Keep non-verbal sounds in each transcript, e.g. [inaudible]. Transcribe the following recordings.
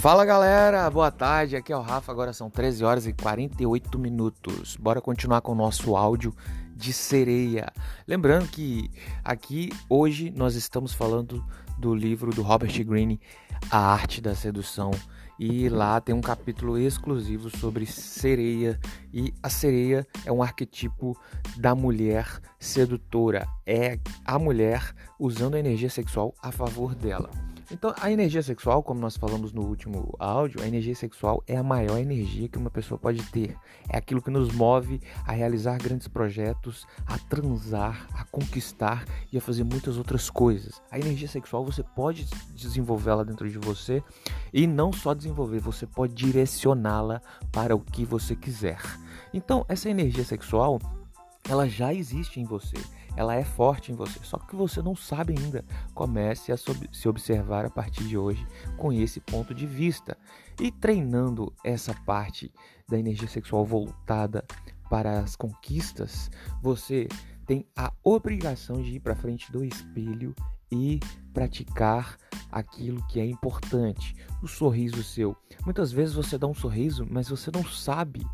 Fala galera, boa tarde. Aqui é o Rafa. Agora são 13 horas e 48 minutos. Bora continuar com o nosso áudio de sereia. Lembrando que aqui hoje nós estamos falando do livro do Robert Greene, A Arte da Sedução. E lá tem um capítulo exclusivo sobre sereia. E a sereia é um arquetipo da mulher sedutora. É a mulher usando a energia sexual a favor dela. Então, a energia sexual, como nós falamos no último áudio, a energia sexual é a maior energia que uma pessoa pode ter. É aquilo que nos move a realizar grandes projetos, a transar, a conquistar e a fazer muitas outras coisas. A energia sexual você pode desenvolvê-la dentro de você e não só desenvolver, você pode direcioná-la para o que você quiser. Então, essa energia sexual, ela já existe em você ela é forte em você, só que você não sabe ainda. Comece a se observar a partir de hoje com esse ponto de vista e treinando essa parte da energia sexual voltada para as conquistas, você tem a obrigação de ir para frente do espelho e praticar aquilo que é importante, o sorriso seu. Muitas vezes você dá um sorriso, mas você não sabe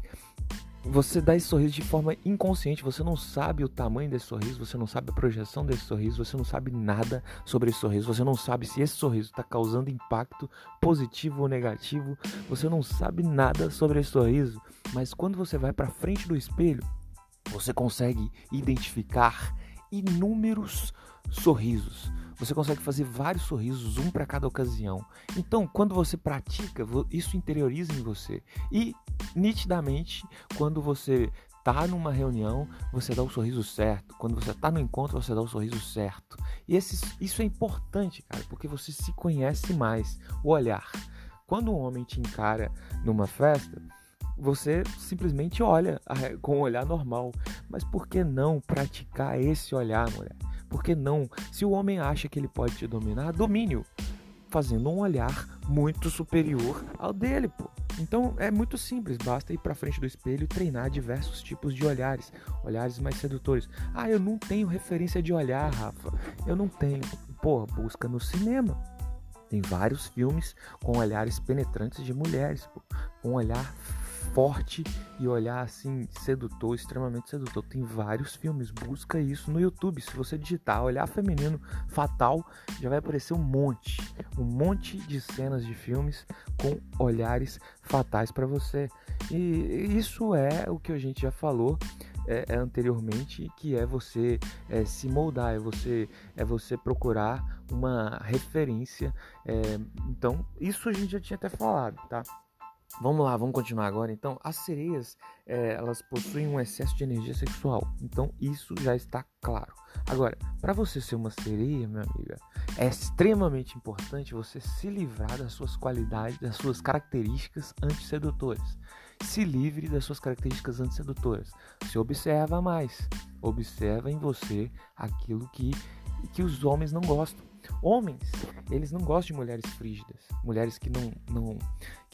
você dá esse sorriso de forma inconsciente, você não sabe o tamanho desse sorriso, você não sabe a projeção desse sorriso, você não sabe nada sobre esse sorriso, você não sabe se esse sorriso está causando impacto positivo ou negativo, você não sabe nada sobre esse sorriso, mas quando você vai para frente do espelho, você consegue identificar inúmeros sorrisos. Você consegue fazer vários sorrisos, um para cada ocasião. Então, quando você pratica, isso interioriza em você. E, nitidamente, quando você tá numa reunião, você dá o sorriso certo. Quando você tá no encontro, você dá o sorriso certo. E esse, isso é importante, cara, porque você se conhece mais. O olhar. Quando um homem te encara numa festa, você simplesmente olha com um olhar normal. Mas por que não praticar esse olhar, mulher? Por que não? Se o homem acha que ele pode te dominar, domine-o, fazendo um olhar muito superior ao dele, pô. Então é muito simples, basta ir para frente do espelho e treinar diversos tipos de olhares, olhares mais sedutores. Ah, eu não tenho referência de olhar, Rafa. Eu não tenho. Pô, busca no cinema. Tem vários filmes com olhares penetrantes de mulheres, pô, com um olhar forte e olhar assim sedutor, extremamente sedutor. Tem vários filmes, busca isso no YouTube. Se você digitar olhar feminino fatal, já vai aparecer um monte, um monte de cenas de filmes com olhares fatais para você. E isso é o que a gente já falou é, é, anteriormente, que é você é, se moldar, é você, é você procurar uma referência. É, então, isso a gente já tinha até falado, tá? Vamos lá, vamos continuar agora. Então, as sereias, é, elas possuem um excesso de energia sexual. Então, isso já está claro. Agora, para você ser uma sereia, minha amiga, é extremamente importante você se livrar das suas qualidades, das suas características antissedutoras. Se livre das suas características antissedutoras. Se observa mais. Observa em você aquilo que, que os homens não gostam. Homens, eles não gostam de mulheres frígidas, mulheres que não, não,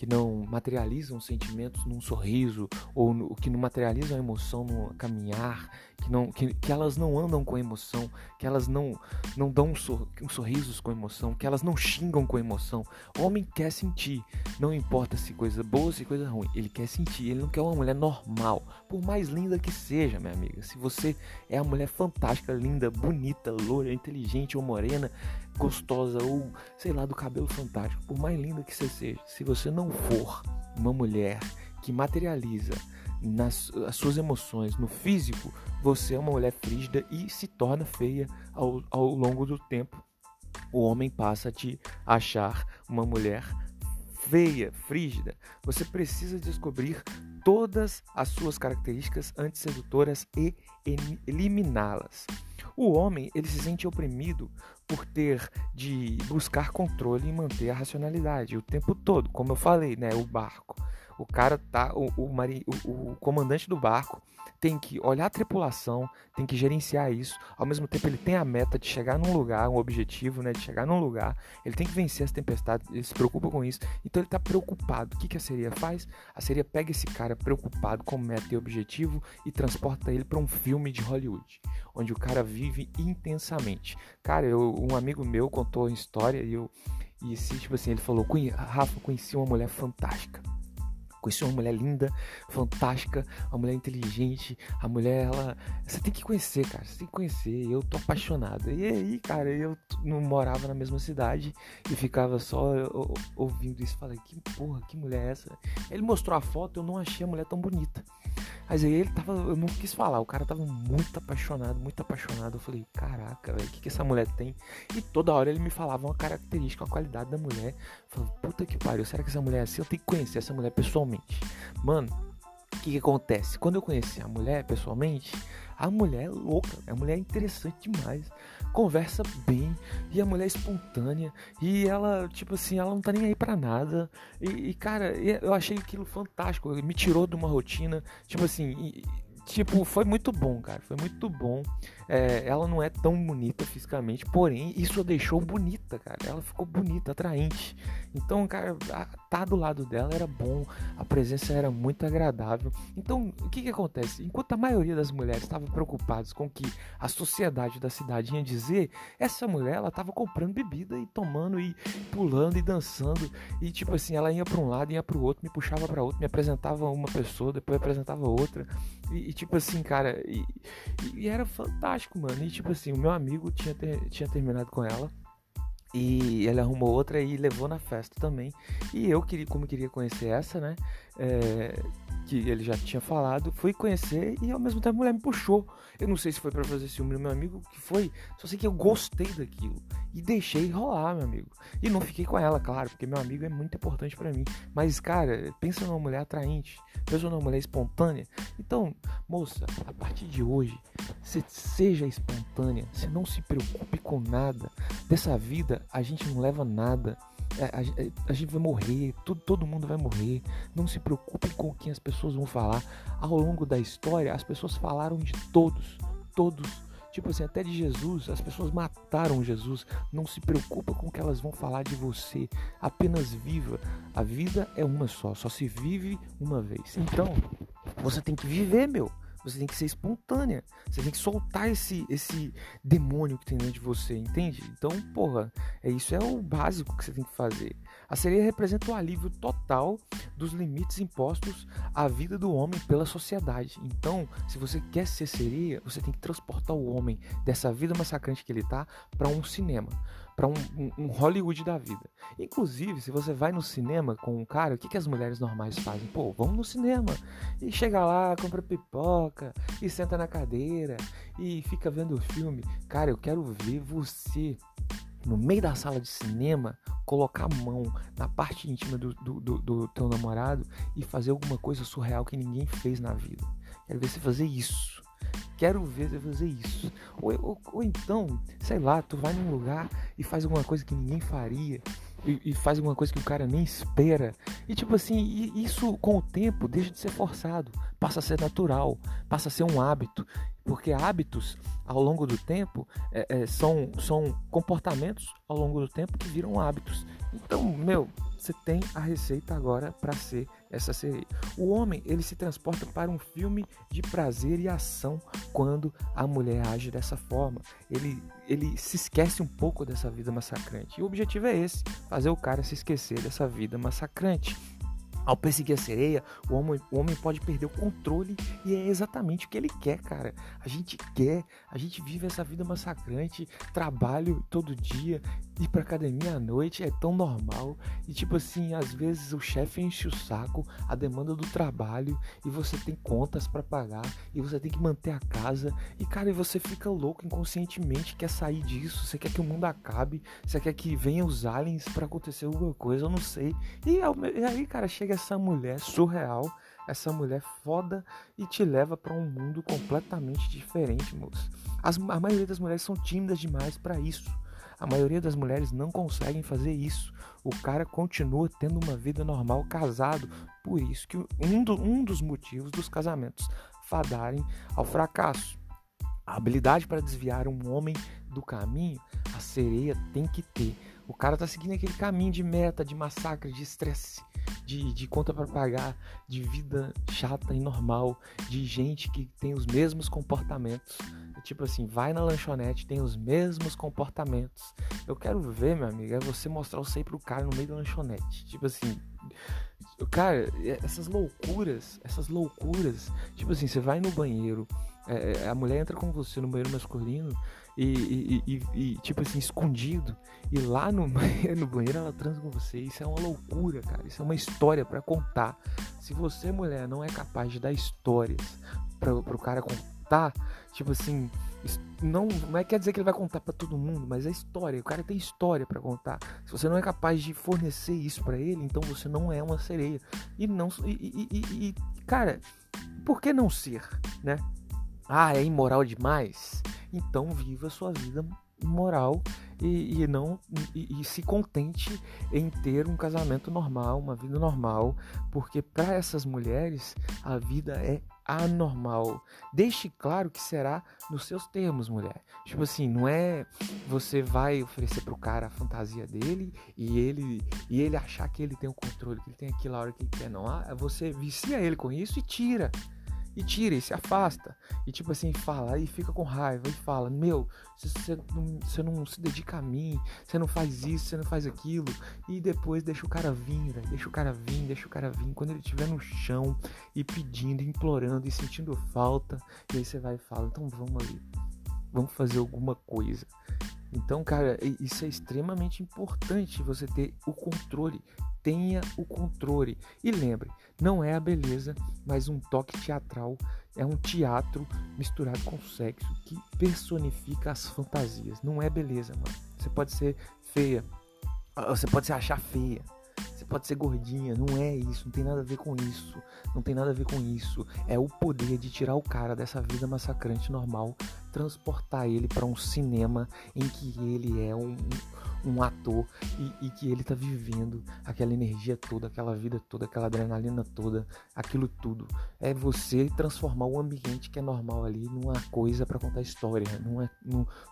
que não materializam sentimentos num sorriso ou no, que não materializam a emoção no caminhar, que, não, que, que elas não andam com emoção, que elas não, não dão sor, sorrisos com emoção, que elas não xingam com emoção. O homem quer sentir, não importa se coisa boa, se coisa ruim, ele quer sentir, ele não quer uma mulher normal, por mais linda que seja, minha amiga. Se você é a mulher fantástica, linda, bonita, loura, inteligente ou morena, gostosa ou sei lá, do cabelo fantástico, por mais linda que você seja, se você não for uma mulher que materializa nas as suas emoções no físico, você é uma mulher frígida e se torna feia ao, ao longo do tempo. O homem passa a te achar uma mulher feia, frígida. Você precisa descobrir todas as suas características antissedutoras e eliminá-las. O homem ele se sente oprimido por ter de buscar controle e manter a racionalidade o tempo todo, como eu falei, né? O barco. O cara tá, o, o, mari, o, o comandante do barco tem que olhar a tripulação, tem que gerenciar isso. Ao mesmo tempo, ele tem a meta de chegar num lugar, um objetivo, né? De chegar num lugar. Ele tem que vencer as tempestades, ele se preocupa com isso. Então, ele está preocupado. O que, que a sereia faz? A sereia pega esse cara preocupado com meta e objetivo e transporta ele para um filme de Hollywood, onde o cara vive intensamente. Cara, eu, um amigo meu contou uma história e eu E esse, tipo assim, ele falou: Rafa, conheci uma mulher fantástica. Conheci uma mulher linda, fantástica, uma mulher inteligente. A mulher, ela. Você tem que conhecer, cara. Você tem que conhecer. Eu tô apaixonado. E aí, cara, eu não morava na mesma cidade e ficava só ouvindo isso. Falei, que porra, que mulher é essa? Ele mostrou a foto, eu não achei a mulher tão bonita. Mas aí ele tava, eu não quis falar, o cara tava muito apaixonado, muito apaixonado. Eu falei, caraca, velho, o que, que essa mulher tem? E toda hora ele me falava uma característica, uma qualidade da mulher. Eu falei, puta que pariu, será que essa mulher é assim? Eu tenho que conhecer essa mulher pessoalmente. Mano, o que, que acontece? Quando eu conheci a mulher pessoalmente, a mulher é louca, a mulher é interessante demais. Conversa bem, e a mulher é espontânea, e ela, tipo assim, ela não tá nem aí pra nada. E, e cara, eu achei aquilo fantástico, me tirou de uma rotina, tipo assim, e, tipo, foi muito bom, cara. Foi muito bom. É, ela não é tão bonita fisicamente, porém, isso a deixou bonita, cara. Ela ficou bonita, atraente. Então, cara, tá do lado dela era bom, a presença era muito agradável. Então, o que que acontece? Enquanto a maioria das mulheres estava preocupadas com o que a sociedade da cidade ia dizer, essa mulher, ela tava comprando bebida e tomando e pulando e dançando. E, tipo assim, ela ia para um lado, ia para o outro, me puxava para outro, me apresentava uma pessoa, depois apresentava outra. E, e tipo assim, cara, e, e, era fantástico, mano. E tipo assim, o meu amigo tinha, ter, tinha terminado com ela. E ele arrumou outra e levou na festa também. E eu, queria, como queria conhecer essa, né? É, que ele já tinha falado, fui conhecer e ao mesmo tempo a mulher me puxou. Eu não sei se foi para fazer ciúme no meu amigo, que foi, só sei que eu gostei daquilo e deixei rolar, meu amigo. E não fiquei com ela, claro, porque meu amigo é muito importante para mim. Mas, cara, pensa numa mulher atraente, pensa numa mulher espontânea. Então, moça, a partir de hoje, você seja espontânea, você não se preocupe com nada. Dessa vida, a gente não leva nada. É, a, é, a, gente vai morrer, todo, todo mundo vai morrer. Não se preocupe com o que as pessoas vão falar. Ao longo da história, as pessoas falaram de todos, todos. Tipo assim, até de Jesus, as pessoas mataram Jesus. Não se preocupa com o que elas vão falar de você. Apenas viva. A vida é uma só, só se vive uma vez. Então, você tem que viver, meu. Você tem que ser espontânea. Você tem que soltar esse, esse demônio que tem dentro de você, entende? Então, porra, é isso é o básico que você tem que fazer. A sereia representa o alívio total dos limites impostos à vida do homem pela sociedade. Então, se você quer ser sereia, você tem que transportar o homem dessa vida massacrante que ele tá para um cinema para um, um, Hollywood da vida. Inclusive, se você vai no cinema com um cara, o que, que as mulheres normais fazem? Pô, vamos no cinema. E chega lá, compra pipoca, e senta na cadeira, e fica vendo o filme. Cara, eu quero ver você no meio da sala de cinema, colocar a mão na parte íntima do, do, do, do teu namorado e fazer alguma coisa surreal que ninguém fez na vida. Quero ver você fazer isso. Quero ver você fazer isso. Ou, ou, ou, então, sei lá, tu vai num lugar e faz alguma coisa que ninguém faria. E, e, faz alguma coisa que o cara nem espera. E tipo assim, isso com o tempo deixa de ser forçado, passa a ser natural, passa a ser um hábito. Porque hábitos, ao longo do tempo, é, é, são, são comportamentos ao longo do tempo que viram hábitos. Então, meu, você tem a receita agora para ser essa sereia. O homem, ele se transporta para um filme de prazer e ação quando a mulher age dessa forma. Ele, ele se esquece um pouco dessa vida massacrante. E o objetivo é esse, fazer o cara se esquecer dessa vida massacrante. Ao perseguir a sereia, o homem, o homem pode perder o controle e é exatamente o que ele quer, cara. A gente quer, a gente vive essa vida massacrante, trabalho todo dia, ir pra academia à noite é tão normal. E tipo assim, às vezes o chefe enche o saco, a demanda do trabalho, e você tem contas para pagar, e você tem que manter a casa. E cara, e você fica louco inconscientemente, quer sair disso, você quer que o mundo acabe, você quer que venham os aliens para acontecer alguma coisa, eu não sei. E aí, cara, chega essa mulher surreal, essa mulher foda e te leva para um mundo completamente diferente, moço. As, a maioria das mulheres são tímidas demais para isso. A maioria das mulheres não conseguem fazer isso. O cara continua tendo uma vida normal casado. Por isso que um, do, um dos motivos dos casamentos fadarem ao fracasso. A habilidade para desviar um homem do caminho, a sereia tem que ter. O cara tá seguindo aquele caminho de meta, de massacre, de estresse de, de conta para pagar, de vida chata e normal, de gente que tem os mesmos comportamentos. Tipo assim, vai na lanchonete, tem os mesmos comportamentos. Eu quero ver, meu amigo, é você mostrar o sei pro cara no meio da lanchonete. Tipo assim, cara, essas loucuras, essas loucuras. Tipo assim, você vai no banheiro, é, é, a mulher entra com você no banheiro masculino e, e, e, e, tipo assim, escondido. E lá no, [laughs] no banheiro ela transa com você. Isso é uma loucura, cara. Isso é uma história para contar. Se você, mulher, não é capaz de dar histórias pra, pro cara contar, tipo assim, não, não é quer dizer que ele vai contar para todo mundo, mas é história. O cara tem história para contar. Se você não é capaz de fornecer isso para ele, então você não é uma sereia. E não e, e, e, cara, por que não ser, né? Ah, é imoral demais? Então viva a sua vida moral e, e não e, e, se contente em ter um casamento normal, uma vida normal, porque para essas mulheres a vida é anormal. Deixe claro que será nos seus termos, mulher. Tipo assim, não é você vai oferecer pro cara a fantasia dele e ele e ele achar que ele tem o controle, que ele tem aquilo a hora que ele quer, não. Ah, você vicia ele com isso e tira e tira e se afasta. E tipo assim, fala, e fica com raiva e fala: Meu, você não, você não se dedica a mim, você não faz isso, você não faz aquilo. E depois deixa o cara vir, véio, deixa o cara vir, deixa o cara vir. Quando ele estiver no chão e pedindo, implorando e sentindo falta, e aí você vai e fala: Então vamos ali, vamos fazer alguma coisa. Então, cara, isso é extremamente importante você ter o controle. Tenha o controle. E lembre, não é a beleza, mas um toque teatral. É um teatro misturado com sexo que personifica as fantasias. Não é beleza, mano. Você pode ser feia. Você pode se achar feia pode ser gordinha, não é isso, não tem nada a ver com isso, não tem nada a ver com isso. É o poder de tirar o cara dessa vida massacrante normal, transportar ele para um cinema em que ele é um, um ator e, e, que ele tá vivendo aquela energia toda, aquela vida toda, aquela adrenalina toda, aquilo tudo. É você transformar o ambiente que é normal ali numa coisa para contar história, numa,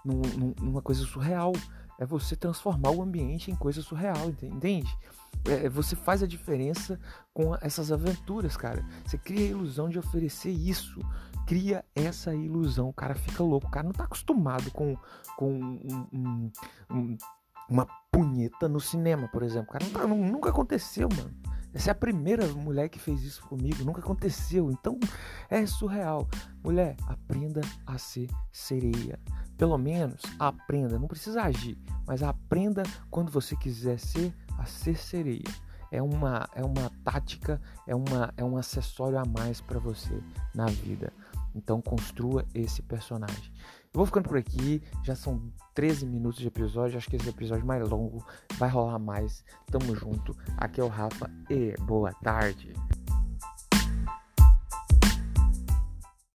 numa, numa coisa surreal. É você transformar o ambiente em coisa surreal, entende? É, você faz a diferença com essas aventuras, cara. Você cria a ilusão de oferecer isso. Cria essa ilusão. O cara fica louco. O cara não tá acostumado com, com um, um, um, uma punheta no cinema, por exemplo. Cara tá, nunca aconteceu, mano. Essa é a primeira mulher que fez isso comigo, nunca aconteceu. Então é surreal. Mulher, aprenda a ser sereia. Pelo menos aprenda, não precisa agir, mas aprenda quando você quiser ser a ser sereia. É uma, é uma tática, é, uma, é um acessório a mais para você na vida. Então construa esse personagem. Eu vou ficando por aqui, já são 13 minutos de episódio, acho que esse episódio mais longo vai rolar mais. Tamo junto. Aqui é o Rafa e boa tarde.